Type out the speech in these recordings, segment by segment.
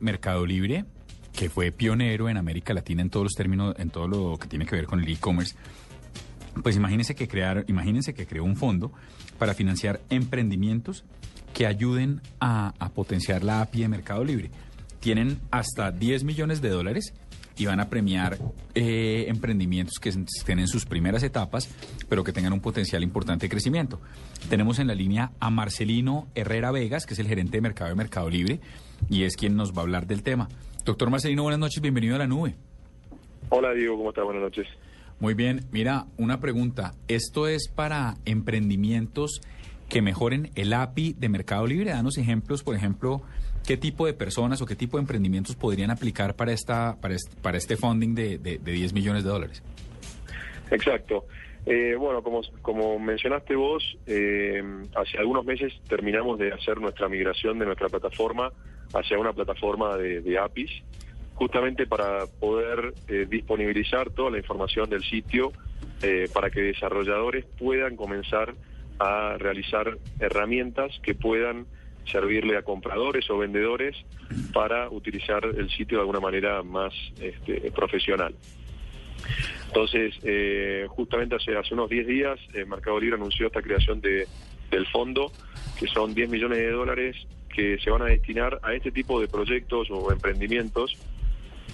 Mercado Libre, que fue pionero en América Latina en todos los términos, en todo lo que tiene que ver con el e-commerce. Pues imagínense que crear, imagínense que creó un fondo para financiar emprendimientos que ayuden a, a potenciar la API de Mercado Libre. Tienen hasta 10 millones de dólares y van a premiar eh, emprendimientos que estén en sus primeras etapas, pero que tengan un potencial importante de crecimiento. Tenemos en la línea a Marcelino Herrera Vegas, que es el gerente de mercado de Mercado Libre, y es quien nos va a hablar del tema. Doctor Marcelino, buenas noches, bienvenido a la nube. Hola Diego, ¿cómo estás? Buenas noches. Muy bien, mira, una pregunta. ¿Esto es para emprendimientos que mejoren el API de Mercado Libre? Danos ejemplos, por ejemplo, ¿qué tipo de personas o qué tipo de emprendimientos podrían aplicar para, esta, para, este, para este funding de, de, de 10 millones de dólares? Exacto. Eh, bueno, como, como mencionaste vos, eh, hace algunos meses terminamos de hacer nuestra migración de nuestra plataforma hacia una plataforma de, de APIs, justamente para poder eh, disponibilizar toda la información del sitio eh, para que desarrolladores puedan comenzar a realizar herramientas que puedan servirle a compradores o vendedores para utilizar el sitio de alguna manera más este, profesional. Entonces, eh, justamente hace, unos 10 días, eh, Mercado Libre anunció esta creación de, del fondo, que son 10 millones de dólares que se van a destinar a este tipo de proyectos o emprendimientos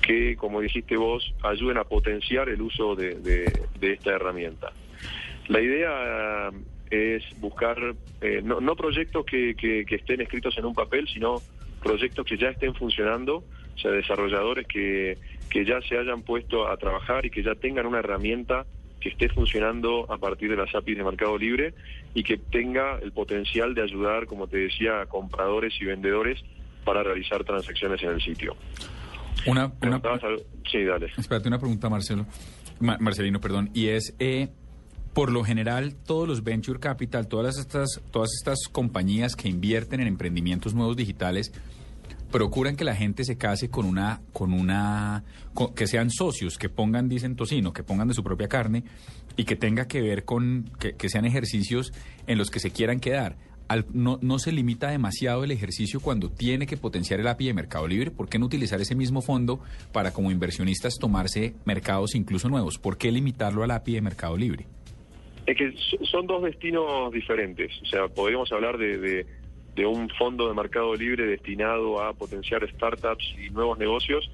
que, como dijiste vos, ayuden a potenciar el uso de esta herramienta. La idea es buscar eh, no, no, proyectos que, que, que, estén escritos en un papel, sino proyectos que ya estén funcionando, o sea, desarrolladores que, que ya se hayan puesto a trabajar y que ya tengan una herramienta que esté funcionando a partir de las APIs de Mercado Libre y que tenga el potencial de ayudar, como te decía, a compradores y vendedores para realizar transacciones en el sitio. Una, una sí, dale. Espérate una pregunta, Marcelo. Ma Marcelino, perdón. Y es, eh, por lo general, todos los venture capital, todas estas, todas estas compañías que invierten en emprendimientos nuevos digitales, procuran que la gente se case con una, con una, que sean socios, que pongan, dicen tocino, que pongan de su propia carne y que tenga que ver con, que, que sean ejercicios en los que se quieran quedar. Al, no, no, se limita demasiado el ejercicio cuando tiene que potenciar el API de Mercado Libre? ¿Por qué no utilizar ese mismo fondo para como inversionistas tomarse mercados incluso nuevos? ¿Por qué limitarlo al API de Mercado Libre? Es que son dos destinos diferentes. O sea, podríamos hablar de, de, de un fondo de Mercado Libre destinado a potenciar startups y nuevos negocios,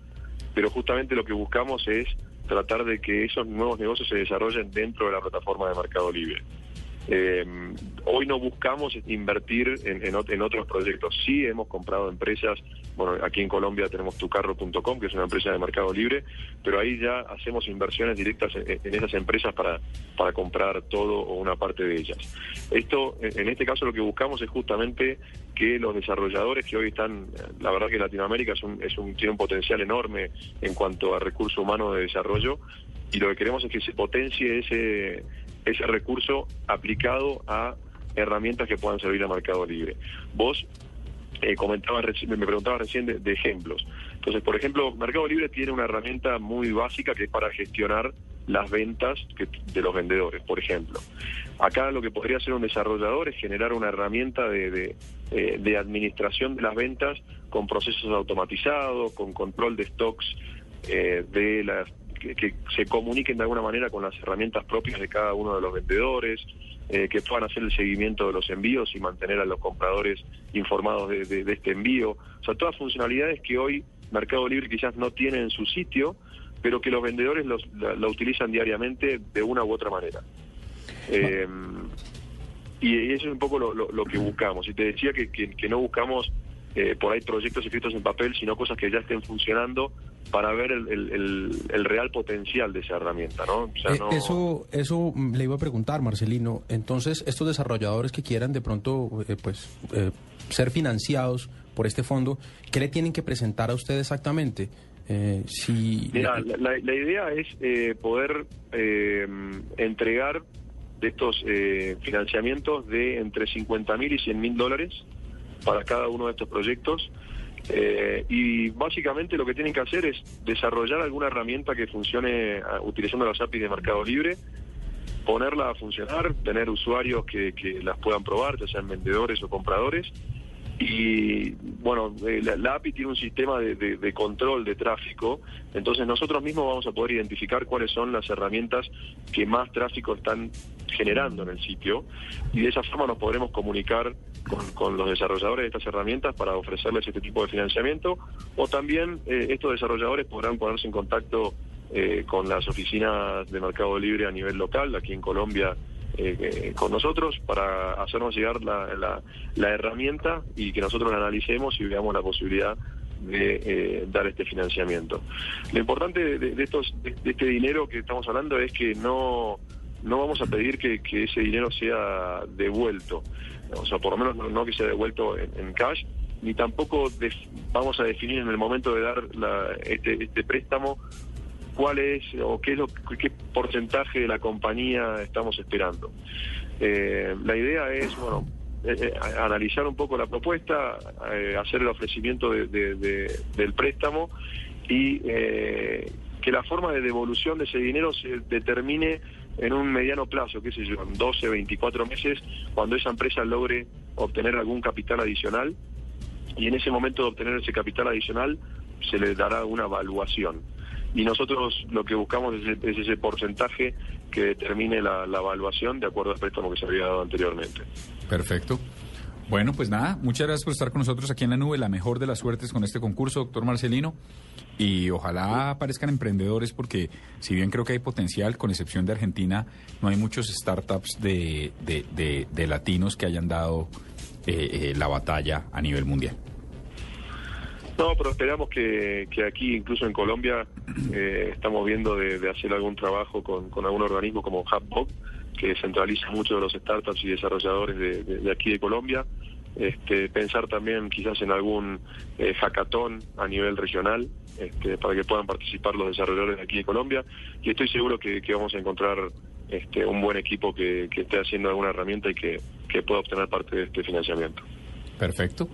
pero justamente lo que buscamos es tratar de que esos nuevos negocios se desarrollen dentro de la plataforma de Mercado Libre. Eh, hoy no buscamos invertir en, en, en, otros proyectos. Sí hemos comprado empresas, bueno, aquí en Colombia tenemos tucarro.com, que es una empresa de mercado libre, pero ahí ya hacemos inversiones directas en, esas empresas para, comprar todo o una parte de ellas. Esto, en este caso lo que buscamos es justamente que los desarrolladores que hoy están, la verdad que Latinoamérica es un, es tiene un potencial enorme en cuanto a recurso humano de desarrollo, y lo que queremos es que se potencie ese ese recurso aplicado a herramientas que puedan servir a Mercado Libre. Vos eh, comentabas, me preguntabas recién de, ejemplos. Entonces, por ejemplo, Mercado Libre tiene una herramienta muy básica que es para gestionar las ventas de los vendedores, por ejemplo. Acá lo que podría hacer un desarrollador es generar una herramienta de, eh, administración de las ventas con procesos automatizados, con control de stocks eh, de las que, se comuniquen de alguna manera con las herramientas propias de cada uno de los vendedores, eh, que puedan hacer el seguimiento de los envíos y mantener a los compradores informados de, este envío. O sea, todas funcionalidades que hoy Mercado Libre quizás no tiene en su sitio, pero que los vendedores los, la, utilizan diariamente de una u otra manera. Eh, y, eso es un poco lo, que buscamos. Y te decía que, que, que no buscamos eh, por ahí proyectos escritos en papel, sino cosas que ya estén funcionando para ver el, el, el real potencial de esa herramienta, ¿no? O sea, eh, no... Eso, eso le iba a preguntar, Marcelino. Entonces, estos desarrolladores que quieran de pronto, eh, pues, eh, ser financiados por este fondo, ¿qué le tienen que presentar a usted exactamente? Eh, si Mira, la, la- la idea es eh, poder eh, entregar de estos financiamientos de entre 50 mil y 100 mil dólares para cada uno de estos proyectos. Eh, y básicamente lo que tienen que hacer es desarrollar alguna herramienta que funcione ah, utilizando las APIs de Mercado Libre, ponerla a funcionar, tener usuarios que, que las puedan probar, ya sean vendedores o compradores. Y bueno, eh, la, API tiene un sistema de- de control de tráfico, entonces nosotros mismos vamos a poder identificar cuáles son las herramientas que más tráfico están generando en el sitio y de esa forma nos podremos comunicar con, los desarrolladores de estas herramientas para ofrecerles este tipo de financiamiento o también eh, estos desarrolladores podrán ponerse en contacto eh, con las oficinas de Mercado Libre a nivel local, aquí en Colombia, eh, con nosotros, para hacernos llegar la, la- herramienta y que nosotros la analicemos y veamos la posibilidad de dar este financiamiento. Lo importante de, de- de este dinero que estamos hablando es que no, no vamos a pedir que ese dinero sea devuelto, o sea, por lo menos no, no que sea devuelto en, cash, ni tampoco def- vamos a definir en el momento de dar la- este, este préstamo cuál es o qué es lo qué porcentaje de la compañía estamos esperando. Eh, la idea es, bueno, eh, eh, analizar un poco la propuesta, eh, hacer el ofrecimiento de- de- de- del préstamo y que la forma de devolución de ese dinero se determine en un mediano plazo, qué sé yo, en 12, 24 meses, cuando esa empresa logre obtener algún capital adicional y en ese momento de obtener ese capital adicional se le dará una evaluación. Y nosotros lo que buscamos es, es ese porcentaje que determine la, la evaluación de acuerdo al préstamo que se había dado anteriormente. Perfecto. Bueno, pues nada, muchas gracias por estar con nosotros aquí en la nube. La mejor de las suertes con este concurso, doctor Marcelino. Y ojalá aparezcan emprendedores porque si bien creo que hay potencial, con excepción de Argentina, no hay muchos startups de, de, de- de latinos que hayan dado eh, eh, la batalla a nivel mundial. No, pero esperamos que, que aquí, incluso en Colombia, eh, estamos viendo de, hacer algún trabajo con, algún organismo como Hubbox, que centraliza mucho de los startups y desarrolladores de, de- aquí de Colombia. Este, pensar también quizás en algún eh, hackathon a nivel regional este, para que puedan participar los desarrolladores de aquí de Colombia y estoy seguro que, vamos a encontrar este, un buen equipo que, esté haciendo alguna herramienta y que pueda obtener parte de este financiamiento. Perfecto.